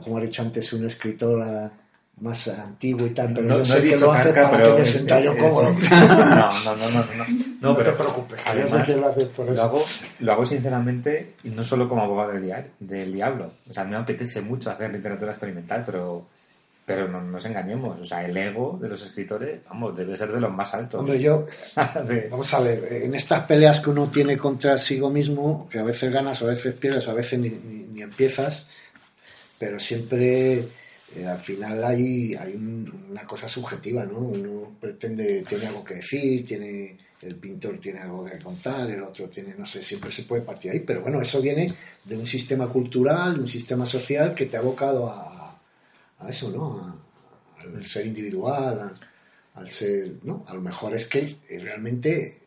como ha dicho antes, un escritor más antiguo y tal, pero no, sé que lo hace para que me sienta yo cómodo. No, no, no, no, no. No, te preocupes. Además, lo, hago, lo hago sinceramente y no solo como abogado del, del diablo. O sea, a mí me apetece mucho hacer literatura experimental, pero pero no nos engañemos, o sea, el ego de los escritores, vamos, debe ser de los más altos. Hombre, yo, vamos a ver, en estas peleas que uno tiene contra sí mismo, que a veces ganas, o a veces pierdes, o a veces ni, empiezas, pero siempre eh, al final hay, hay una cosa subjetiva, ¿no? Uno pretende, tiene algo que decir, tiene el pintor tiene algo que contar, el otro tiene, no sé, siempre se puede partir ahí, pero bueno, eso viene de un sistema cultural, de un sistema social que te ha abocado a a eso, ¿no? A- al ser individual, al ser, ¿no? A lo mejor es que eh, realmente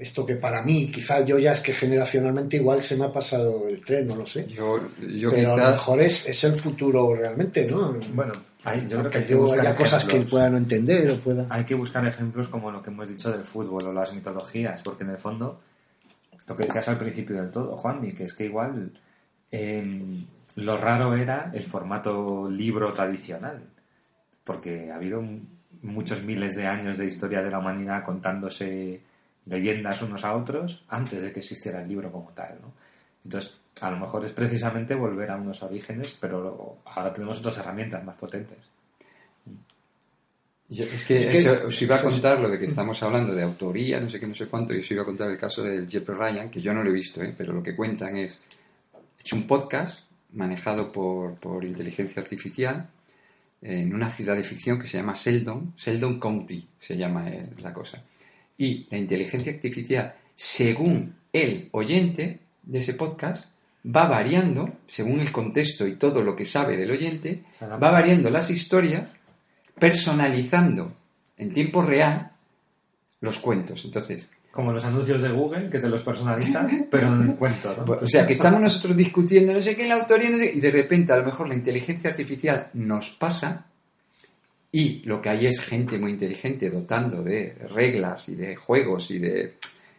esto que para mí, quizás yo ya es que generacionalmente igual se me ha pasado el tren, no lo sé. Yo, yo pero a lo mejor es, es el futuro realmente, ¿no? Bueno, hay- yo creo que hay que yo buscar haya cosas que ejemplos. pueda no entender o pueda... Hay que buscar ejemplos como lo que hemos dicho del fútbol o las mitologías, porque en el fondo, lo que decías al principio del todo, Juanmi, que es que igual em, lo raro era el formato libro tradicional, porque ha habido muchos miles de años de historia de la humanidad contándose leyendas unos a otros antes de que existiera el libro como tal, ¿no? Entonces, a lo mejor es precisamente volver a unos orígenes, pero ahora tenemos otras herramientas más potentes. Yo- es que, Es que- eso- os iba a contar lo de que estamos hablando de autoría, no sé qué, no sé cuánto, y os iba a contar el caso del Jeffrey Ryan, que yo no lo he visto, ¿eh? pero lo que cuentan es, he hecho un podcast manejado por, por inteligencia artificial en una ciudad de ficción que se llama Sheldon, Sheldon County se llama eh, la cosa. Y la inteligencia artificial, según el oyente de ese podcast, va variando, según el contexto y todo lo que sabe del oyente, va variando las historias personalizando en tiempo real los cuentos. Entonces, Como los anuncios de Google que te los personalizan, pero en el cuento, ¿no? o sea, que estamos nosotros discutiendo no sé qué la autoría, no sé qué, y de repente a lo mejor la inteligencia artificial nos pasa y lo que hay es gente muy inteligente dotando de reglas y de juegos y de,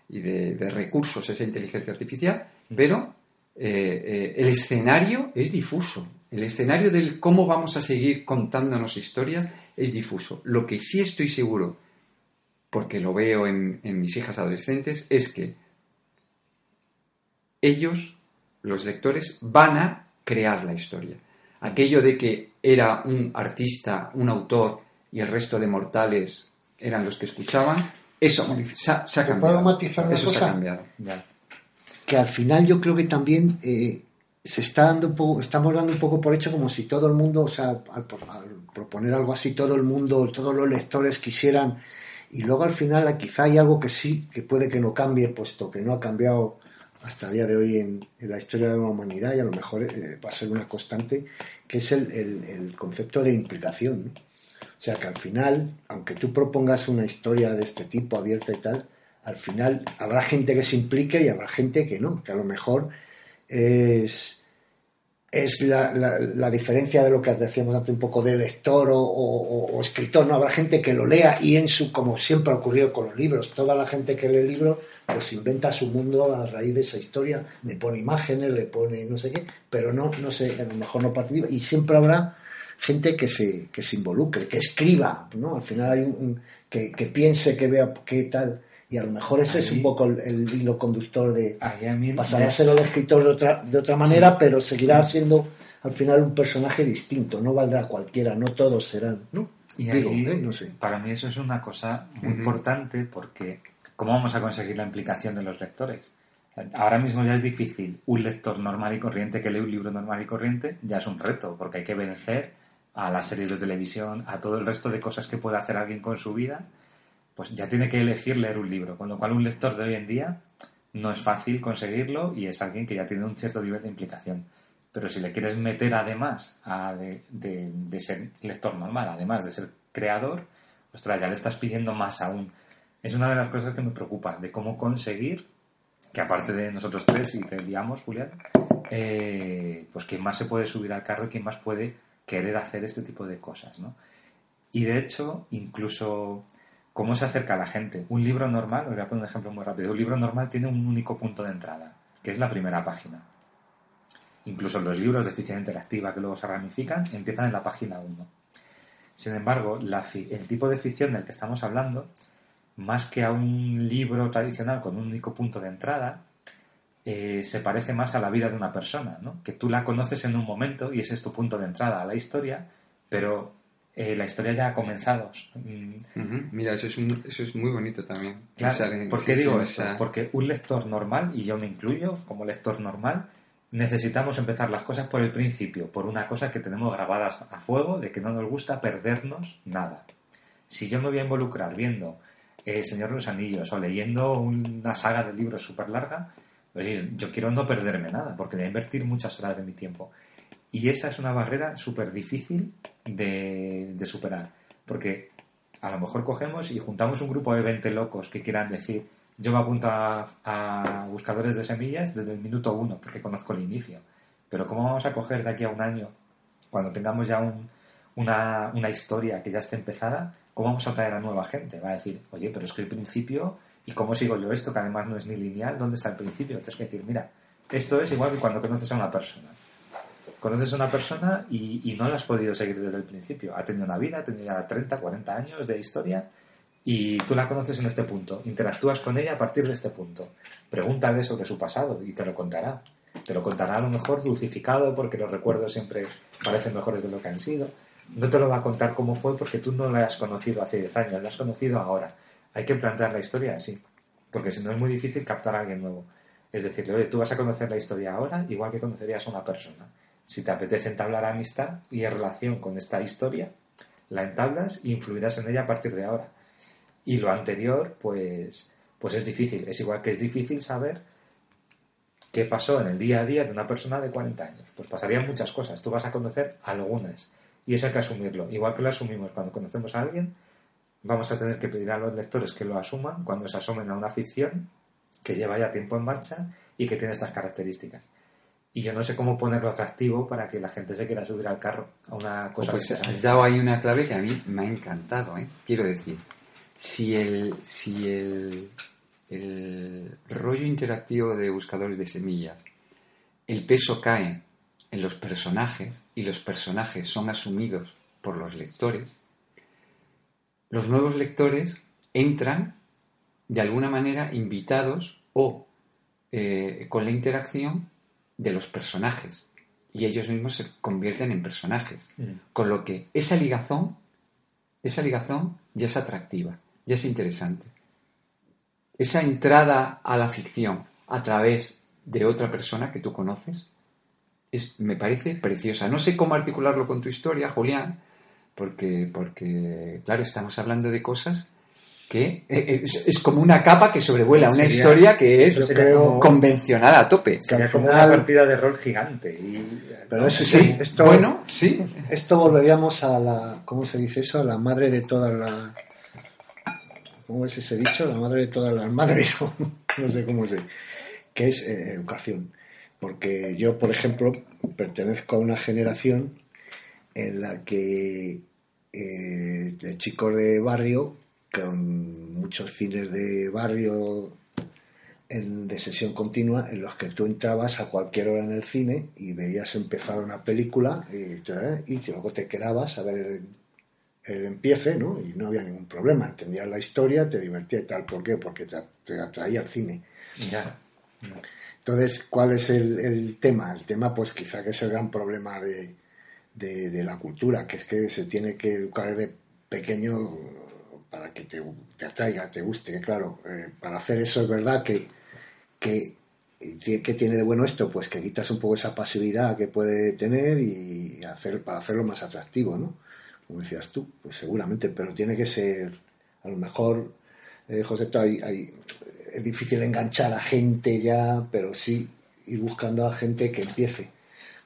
y de, de recursos esa inteligencia artificial, pero eh, eh, el escenario es difuso. El escenario del cómo vamos a seguir contándonos historias es difuso. Lo que sí estoy seguro, porque lo veo en, en mis hijas adolescentes, es que ellos, los lectores, van a crear la historia. Aquello de que era un artista, un autor y el resto de mortales eran los que escuchaban, eso se ha, se ha ¿Te cambiado. puedo matizar una eso se cosa? ha cambiado. Ya. que al final yo creo que también eh, se está dando un poco, estamos dando un poco por hecho como si todo el mundo, o sea, al, al proponer algo así, todo el mundo, todos los lectores quisieran, y luego al final quizá hay algo que sí, que puede que no cambie, puesto que no ha cambiado hasta el día de hoy en, en la historia de la humanidad y a lo mejor eh, va a ser una constante, que es el, el- concepto de implicación. ¿no? O sea que al final, aunque tú propongas una historia de este tipo abierta y tal, al final habrá gente que se implique y habrá gente que no, que a lo mejor es, es la, la- la diferencia de lo que decíamos antes un poco de lector o, o- o escritor, no habrá gente que lo lea y en su, como siempre ha ocurrido con los libros, toda la gente que lee libros pues inventa su mundo a raíz de esa historia, le pone imágenes, le pone no sé qué, pero no, no sé, a lo mejor no participa y siempre habrá gente que se, que se involucre, que escriba, ¿no? Al final hay un, un- que, que piense, que vea qué tal, y a lo mejor ese es un poco el, el hilo conductor de Ahí a ser el escritor de otra, de otra manera, pero seguirá siendo al final un personaje distinto, no valdrá cualquiera, no todos serán, ¿no? Y Digo, ahí, ¿eh? no sé. para mí eso es una cosa muy importante porque ¿cómo vamos a conseguir la implicación de los lectores? Ahora mismo ya es difícil. Un lector normal y corriente que lee un libro normal y corriente ya es un reto porque hay que vencer a las series de televisión, a todo el resto de cosas que puede hacer alguien con su vida. Pues ya tiene que elegir leer un libro, con lo cual un lector de hoy en día no es fácil conseguirlo y es alguien que ya tiene un cierto nivel de implicación. Pero si le quieres meter además a de, de- de ser lector normal, además de ser creador, ostras, ya le estás pidiendo más aún. Es una de las cosas que me preocupa, de cómo conseguir que aparte de nosotros tres y te liamos, Julián, eh, pues quién más se puede subir al carro y quién más puede querer hacer este tipo de cosas, ¿no? Y de hecho, incluso cómo se acerca a la gente. Un libro normal, os voy a poner un ejemplo muy rápido, un libro normal tiene un único punto de entrada, que es la primera página. Incluso los libros de ficción interactiva que luego se ramifican empiezan en la página 1. Sin embargo, el tipo de ficción del que estamos hablando, más que a un libro tradicional con un único punto de entrada, eh, se parece más a la vida de una persona, ¿no? que tú la conoces en un momento y ese es tu punto de entrada a la historia, pero eh, la historia ya ha comenzado. Mm. Mira, eso es, un- eso es muy bonito también. Claro, ¿Por qué digo esto? esa- Porque un lector normal, y yo me incluyo como lector normal, necesitamos empezar las cosas por el principio, por una cosa que tenemos grabadas a fuego, de que no nos gusta perdernos nada. Si yo me voy a involucrar viendo El Señor de los Anillos o leyendo una saga de libros súper larga, oye, yo quiero no perderme nada, porque voy a invertir muchas horas de mi tiempo. Y esa es una barrera súper difícil de, superar. Porque a lo mejor cogemos y juntamos un grupo de 20 locos que quieran decir, yo me apunto a, buscadores de semillas desde el minuto uno, porque conozco el inicio. Pero ¿cómo vamos a coger de aquí a un año, cuando tengamos ya un, una, una historia que ya esté empezada, cómo vamos a traer a nueva gente? Va a decir, oye, pero es que el principio, ¿y cómo sigo yo esto? Que además no es ni lineal, ¿dónde está el principio? Tienes que decir, mira, esto es igual que cuando conoces a una persona. Conoces a una persona y, no la has podido seguir desde el principio. Ha tenido una vida, ha tenido ya 30, 40 años de historia y tú la conoces en este punto. Interactúas con ella a partir de este punto. Pregúntale sobre su pasado y te lo contará. Te lo contará a lo mejor dulcificado porque los recuerdos siempre parecen mejores de lo que han sido. No te lo va a contar cómo fue porque tú no la has conocido hace 10 años, la has conocido ahora. Hay que plantear la historia así, porque si no es muy difícil captar a alguien nuevo. Es decir, oye, tú vas a conocer la historia ahora igual que conocerías a una persona. Si te apetece entablar amistad y relación con esta historia, la entablas e influirás en ella a partir de ahora. Y lo anterior, pues, pues es difícil. Es igual que es difícil saber qué pasó en el día a día de una persona de 40 años. Pues pasarían muchas cosas. Tú vas a conocer algunas. Y eso hay que asumirlo. Igual que lo asumimos cuando conocemos a alguien, vamos a tener que pedir a los lectores que lo asuman cuando se asomen a una ficción que lleva ya tiempo en marcha y que tiene estas características. Y yo no sé cómo ponerlo atractivo para que la gente se quiera subir al carro a una cosa Pues has dado ahí una clave que a mí me ha encantado, ¿eh? Quiero decir, si el, si el, el rollo interactivo de buscadores de semillas, el peso cae en los personajes y los personajes son asumidos por los lectores, los nuevos lectores entran de alguna manera invitados o eh, con la interacción de los personajes y ellos mismos se convierten en personajes. Mm. Con lo que esa ligazón, esa ligazón ya es atractiva, ya es interesante. Esa entrada a la ficción a través de otra persona que tú conoces es, me parece preciosa. No sé cómo articularlo con tu historia, Julián, porque, porque claro, estamos hablando de cosas que eh, es, es como una capa que sobrevuela una Sería- historia que es creo- convencional a tope. Sería como una partida de rol gigante. Y, Pero eso Sí, esto, bueno, sí. esto volveríamos a la, ¿cómo se dice eso? A la madre de todas las, ¿cómo es ese dicho? La madre de todas las madres, no sé cómo se, que es eh, educación. Porque yo, por ejemplo, pertenezco a una generación en la que eh, de chicos de barrio, con muchos cines de barrio en- de sesión continua en los que tú entrabas a cualquier hora en el cine y veías empezar una película y, te- y luego te quedabas a ver el, el empiece, ¿no? Y no había ningún problema, entendías la historia, te divertías y tal. ¿Por qué? Porque te, atraía el cine. ya. Entonces, ¿cuál es el, el tema? El tema, pues quizá que es el gran problema de, de- de la cultura, que es que se tiene que educar desde pequeño para que te, atraiga, te guste. Claro, eh, para hacer eso es verdad que, que, que tiene de bueno esto, pues que quitas un poco esa pasividad que puede tener y hacer, para hacerlo más atractivo, ¿no? Como decías tú, pues seguramente, pero tiene que ser, a lo mejor, eh, José, hay, hay- es difícil enganchar a gente ya, pero sí ir buscando a gente que empiece,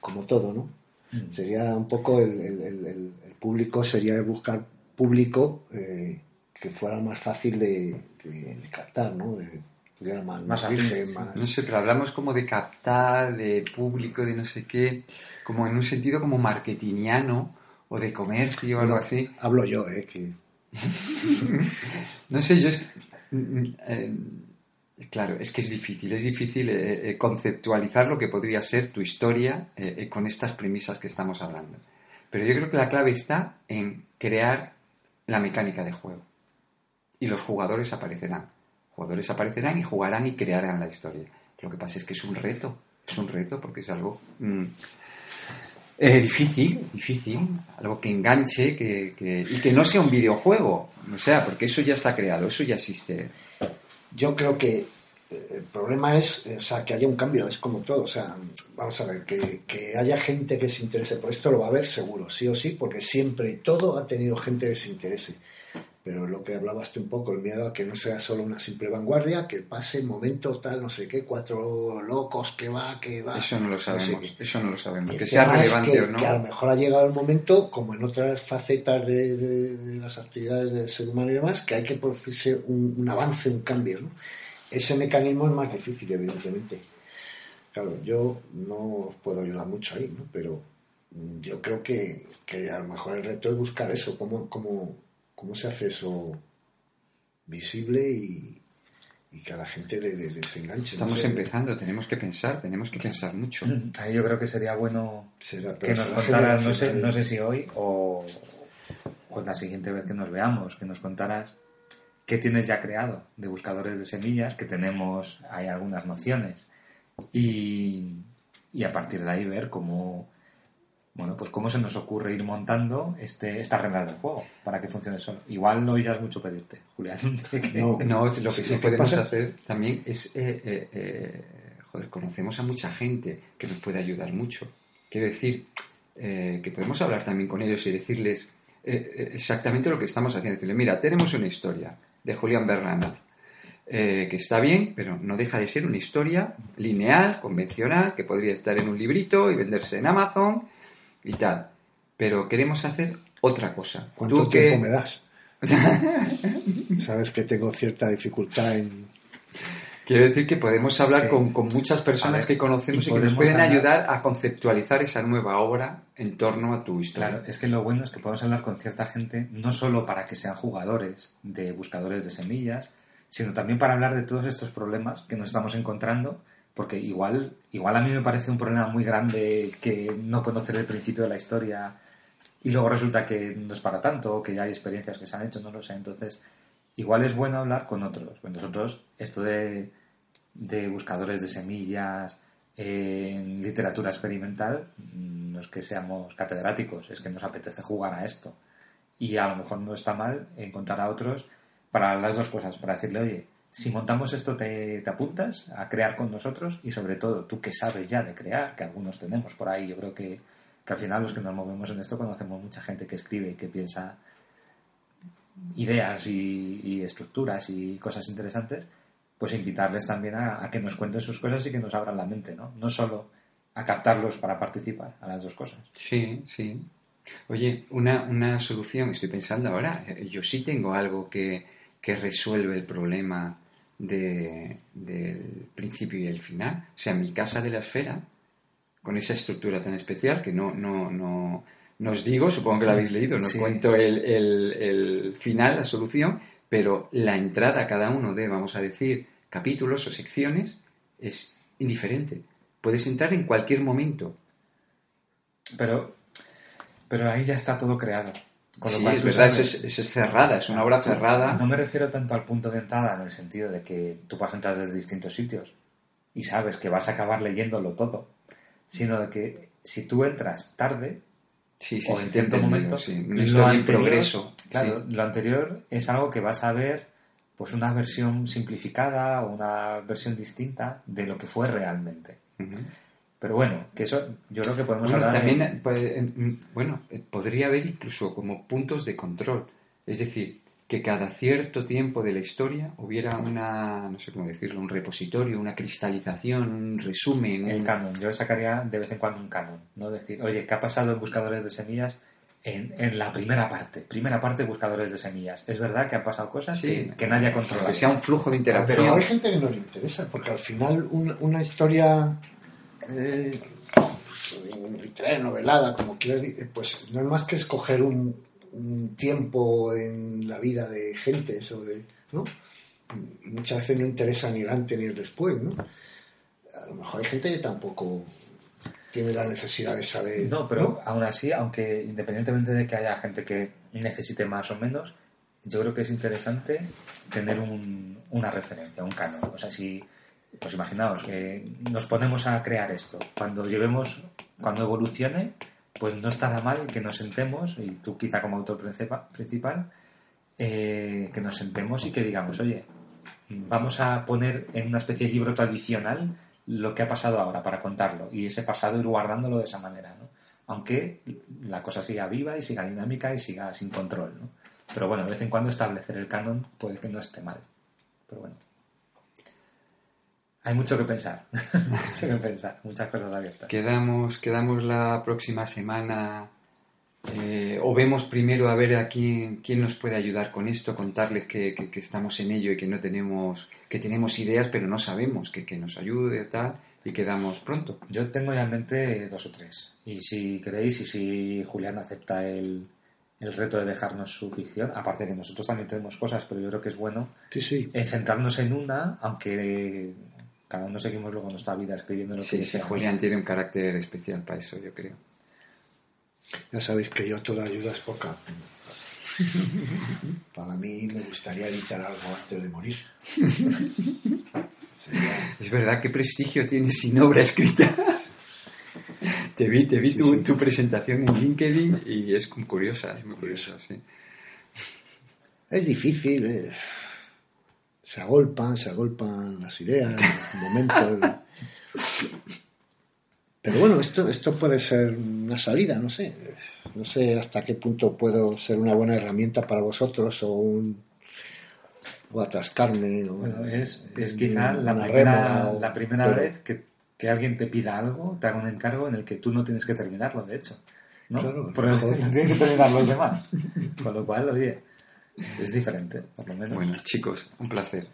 como todo, ¿no? Mm. Sería un poco el, el- el- el- el público, sería buscar público eh, que fuera más fácil de, de- de captar, ¿no? De, más, Más más afín, virgen, sí. más- No sé, pero hablamos como de captar, de público, de no sé qué, como en un sentido como marketingiano o de comercio o algo No, así. Hablo yo, ¿eh? Que, No sé, yo es... mm, mm, eh, claro, es que es difícil, es difícil eh, eh, conceptualizar lo que podría ser tu historia eh, con estas premisas que estamos hablando. Pero yo creo que la clave está en crear la mecánica de juego. Y los jugadores aparecerán. Jugadores aparecerán y jugarán y crearán la historia. Lo que pasa es que es un reto, es un reto porque es algo mm, difícil, difícil, algo que enganche que, que- y que no sea un videojuego, o sea, porque eso ya está creado, eso ya existe. Yo creo que eh, el problema es, eh, o sea, que haya un cambio, es como todo, o sea, vamos a ver, que, que haya gente que se interese por esto, lo va a haber seguro, sí o sí, porque siempre todo ha tenido gente que se interese. Pero lo que hablabas tú un poco, el miedo a que no sea solo una simple vanguardia, que pase el momento tal, no sé qué, cuatro locos que va, que va. Eso no lo no sé sabemos, eso no lo sabemos. Que sea tema es relevante que, o no. que a lo mejor ha llegado el momento, como en otras facetas de, de- de las actividades del ser humano y demás, que hay que producirse un, un avance, un cambio. ¿no? Ese mecanismo es más difícil, evidentemente. Claro, yo no puedo ayudar mucho ahí, ¿no? pero yo creo que, que a lo mejor el reto es buscar eso, cómo, cómo, cómo se hace eso visible y, y que a la gente le, le- les enganche. no Estamos sé. empezando, tenemos que pensar, tenemos que pensar mucho. Ahí yo creo que sería bueno Será que nos contaras, no sé, generacional. no sé si hoy o, o la siguiente vez que nos veamos, que nos contaras qué tienes ya creado de buscadores de semillas, que tenemos, hay algunas nociones, y, y a partir de ahí ver cómo, bueno, pues cómo se nos ocurre ir montando este, estas reglas del juego para que funcione solo. Igual no ya es mucho pedirte, Julián. que- No. No, lo que Sí, podemos pasa- hacer también es, eh, eh, eh, joder, conocemos a mucha gente que nos puede ayudar mucho. Quiero decir, eh, que podemos hablar también con ellos y decirles exactamente lo que estamos haciendo. Decirles, mira, tenemos una historia de Julián eh, que está bien, pero no deja de ser una historia lineal, convencional, que podría estar en un librito y venderse en Amazon y tal. Pero queremos hacer otra cosa. ¿Cuánto Tú que- tiempo me das? Sabes que tengo cierta dificultad en... Quiero decir que podemos hablar Sí. con, con muchas personas ver, que conocemos y y, que nos pueden hablar- ayudar a conceptualizar esa nueva obra en torno a tu historia. Claro, es que lo bueno es que podemos hablar con cierta gente, no solo para que sean jugadores de buscadores de semillas, sino también para hablar de todos estos problemas que nos estamos encontrando, porque igual, igual a mí me parece un problema muy grande que no conocer el principio de la historia y luego resulta que no es para tanto, que ya hay experiencias que se han hecho, no lo sé. Entonces, igual es bueno hablar con otros. Pues nosotros, esto de, de buscadores de semillas eh, en literatura experimental, mm, no es que seamos catedráticos, es que nos apetece jugar a esto. Y a lo mejor no está mal encontrar a otros para las dos cosas, para decirle, oye, si montamos esto, te, apuntas a crear con nosotros y sobre todo tú que sabes ya de crear, que algunos tenemos por ahí, yo creo que, que al final los que nos movemos en esto conocemos mucha gente que escribe y que piensa ideas y, y estructuras y cosas interesantes, pues invitarles también a, a que nos cuenten sus cosas y que nos abran la mente, ¿no? No solo a captarlos para participar, a las dos cosas. Sí, sí. Oye, una, una solución, estoy pensando ahora, eh, yo sí tengo algo que, que resuelve el problema de- del principio y el final. O sea, mi casa de la esfera, con esa estructura tan especial que no, no, no, no os digo, supongo que la habéis leído, no Sí. cuento el, el- el final, la solución, pero la entrada a cada uno de, vamos a decir, capítulos o secciones es indiferente. Puedes entrar en cualquier momento. Pero, pero ahí ya está todo creado. Con lo Sí, cual es verdad, sabes- es, es- es cerrada, es una obra cerrada. No me refiero tanto al punto de entrada en el sentido de que tú vas a entrar desde distintos sitios y sabes que vas a acabar leyéndolo todo, sino de que si tú entras tarde Sí, sí, o en cierto momento, lo anterior- progreso. Claro, lo anterior es algo que vas a ver pues una versión simplificada o una versión distinta de lo que fue realmente. Pero bueno, que eso yo creo que podemos Bueno, hablar de- también, pues, mm, bueno, eh, podría haber incluso como puntos de control. Es decir, que cada cierto tiempo de la historia hubiera una, no sé cómo decirlo, un repositorio, una cristalización, un resumen. El un- canon, yo sacaría de vez en cuando un canon, ¿no? Decir, oye, ¿qué ha pasado en Buscadores de Semillas en, en la primera parte? Primera parte de Buscadores de Semillas. Es verdad que han pasado cosas Sí. que, que nadie ha controlado. Que sea un flujo de Pero interacción. hay gente que no le interesa, porque al final un- una historia eh, literaria, novelada, como quieras, decir, pues no es más que escoger un, un tiempo en la vida de gentes o de, ¿no? Muchas veces no interesa ni el antes ni el después, ¿no? A lo mejor hay gente que tampoco tiene la necesidad de saber. No, pero aún así, aunque independientemente de que haya gente que necesite más o menos, yo creo que es interesante tener un- una referencia, un canon. O sea, si, pues imaginaos, que nos ponemos a crear esto. Cuando llevemos, cuando evolucione, pues no estará mal que nos sentemos, y tú quizá como autor principa- principal, eh, que nos sentemos y que digamos, oye, vamos a poner en una especie de libro tradicional lo que ha pasado ahora para contarlo y ese pasado ir guardándolo de esa manera, ¿no? Aunque la cosa siga viva y siga dinámica y siga sin control, ¿no? Pero bueno, de vez en cuando establecer el canon puede que no esté mal. Pero bueno. Hay mucho que pensar. mucho que pensar. Muchas cosas abiertas. Quedamos, quedamos la próxima semana. eh, o vemos primero a ver a quién, quién nos puede ayudar con esto, contarles que, que- que estamos en ello y que no tenemos, que tenemos ideas, pero no sabemos, que, que nos ayude tal, y quedamos pronto. Yo tengo ya en mente dos o tres. Y si queréis, y si Julián acepta el, el reto de dejarnos su ficción, aparte de que nosotros también tenemos cosas, pero yo creo que es bueno Sí, sí. eh, centrarnos en una, aunque cada uno seguimos luego nuestra vida escribiendo lo Sí, que sí, sea. Julián tiene un carácter especial para eso, yo creo. Ya sabéis que yo toda ayuda es poca. Para mí me gustaría editar algo antes de morir. Sería- Es verdad, qué prestigio tienes sin obra escrita. te vi, te vi Sí, tu, sí. tu presentación en LinkedIn y es curiosa, es muy curiosa, sí. Es difícil, eh. Se agolpan, se agolpan las ideas, los momentos. Pero bueno, esto, esto puede ser una salida, no sé. No sé hasta qué punto puedo ser una buena herramienta para vosotros o un o atascarme. O, Bueno, es, es quizá la primera, o- la primera pero- vez que, que alguien te pida algo, te haga un encargo en el que tú no tienes que terminarlo, de hecho. ¿no? Claro, Porque mejor. lo tienen que terminar los demás. Con lo cual, oye, es diferente, por lo menos. Bueno, chicos, un placer.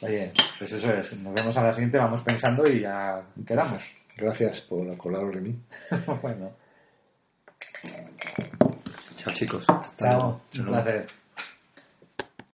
Oye, pues eso es. Nos vemos a la siguiente, vamos pensando y ya quedamos. Gracias por acordaros de mí. bueno, Chao, chicos. chao. Un Chao. placer.